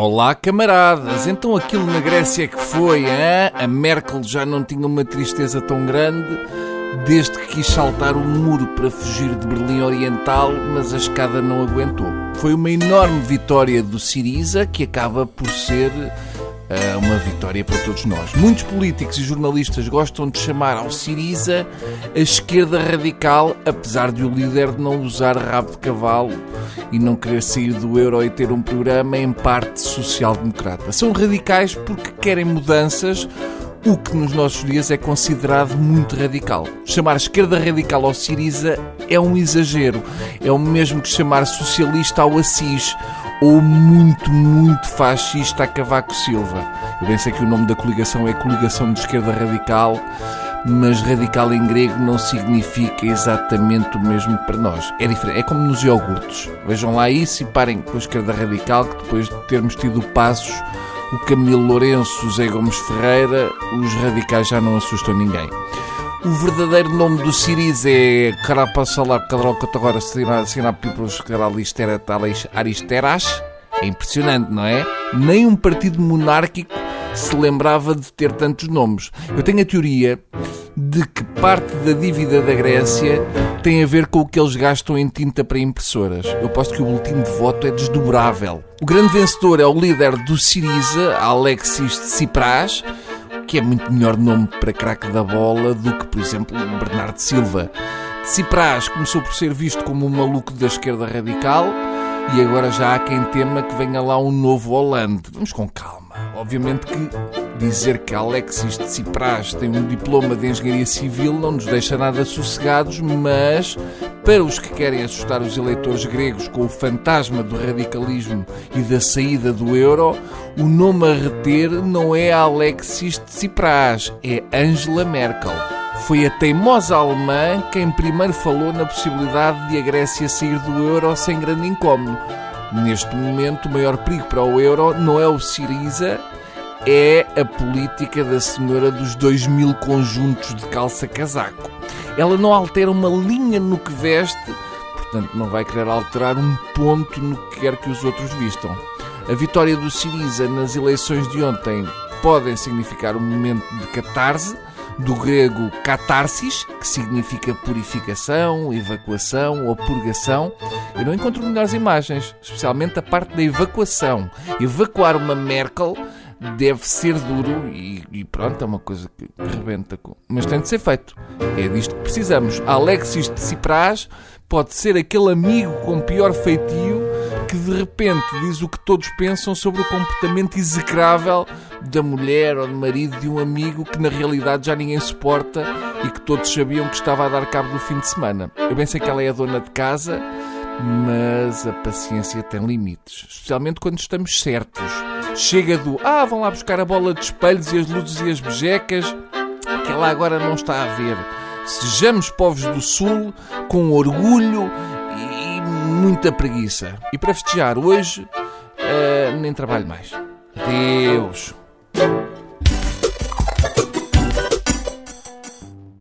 Olá, camaradas! Então aquilo na Grécia que foi, hein? A Merkel já não tinha uma tristeza tão grande desde que quis saltar o muro para fugir de Berlim Oriental, mas a escada não aguentou. Foi uma enorme vitória do Siriza que acaba por ser uma vitória para todos nós. Muitos políticos e jornalistas gostam de chamar ao Siriza a esquerda radical, apesar de o líder não usar rabo de cavalo e não querer sair do euro e ter um programa em parte social-democrata. São radicais porque querem mudanças o que nos nossos dias é considerado muito radical. Chamar esquerda radical ao Siriza é um exagero. É o mesmo que chamar socialista ao Assis ou muito, muito fascista a Cavaco Silva. Eu bem sei que o nome da coligação é Coligação de Esquerda Radical, mas radical em grego não significa exatamente o mesmo para nós. É diferente, é como nos iogurtes. Vejam lá isso e parem com a esquerda radical, que depois de termos tido passos, o Camilo Lourenço, o Zé Gomes Ferreira, os radicais já não assustam ninguém. O verdadeiro nome do Siriza é Carapassalar Cadrocatagora Sinapipros Aristeras. É impressionante, não é? Nem um partido monárquico se lembrava de ter tantos nomes. Eu tenho a teoria de que parte da dívida da Grécia tem a ver com o que eles gastam em tinta para impressoras. Eu posto que o boletim de voto é desdobrável. O grande vencedor é o líder do Siriza, Alexis Tsipras, que é muito melhor nome para craque da bola do que, por exemplo, Bernardo Silva. Tsipras começou por ser visto como um maluco da esquerda radical e agora já há quem tema que venha lá um novo Hollande. Vamos com calma. Obviamente que dizer que Alexis Tsipras tem um diploma de engenharia civil não nos deixa nada sossegados, mas para os que querem assustar os eleitores gregos com o fantasma do radicalismo e da saída do euro, o nome a reter não é Alexis Tsipras, é Angela Merkel. Foi a teimosa alemã quem primeiro falou na possibilidade de a Grécia sair do euro sem grande incómodo. Neste momento, o maior perigo para o euro não é o Siriza, é a política da senhora dos dois mil conjuntos de calça-casaco. Ela não altera uma linha no que veste, portanto não vai querer alterar um ponto no que quer que os outros vistam. A vitória do Siriza nas eleições de ontem podem significar um momento de catarse, do grego catarsis, que significa purificação, evacuação ou purgação. Eu não encontro melhores imagens, especialmente a parte da evacuação. Evacuar uma Merkel deve ser duro e, e, pronto, é uma coisa que rebenta com. Mas tem de ser feito. É disto que precisamos. Alexis de Tsipras pode ser aquele amigo com pior feitio que de repente diz o que todos pensam sobre o comportamento execrável da mulher ou do marido de um amigo que na realidade já ninguém suporta e que todos sabiam que estava a dar cabo do fim de semana. Eu bem sei que ela é a dona de casa, mas a paciência tem limites, especialmente quando estamos certos. Chega do ah, vão lá buscar a bola de espelhos e as luzes e as bejecas, que ela agora não está a ver. Sejamos povos do Sul com orgulho e muita preguiça. E para festejar hoje, uh, nem trabalho mais. Adeus.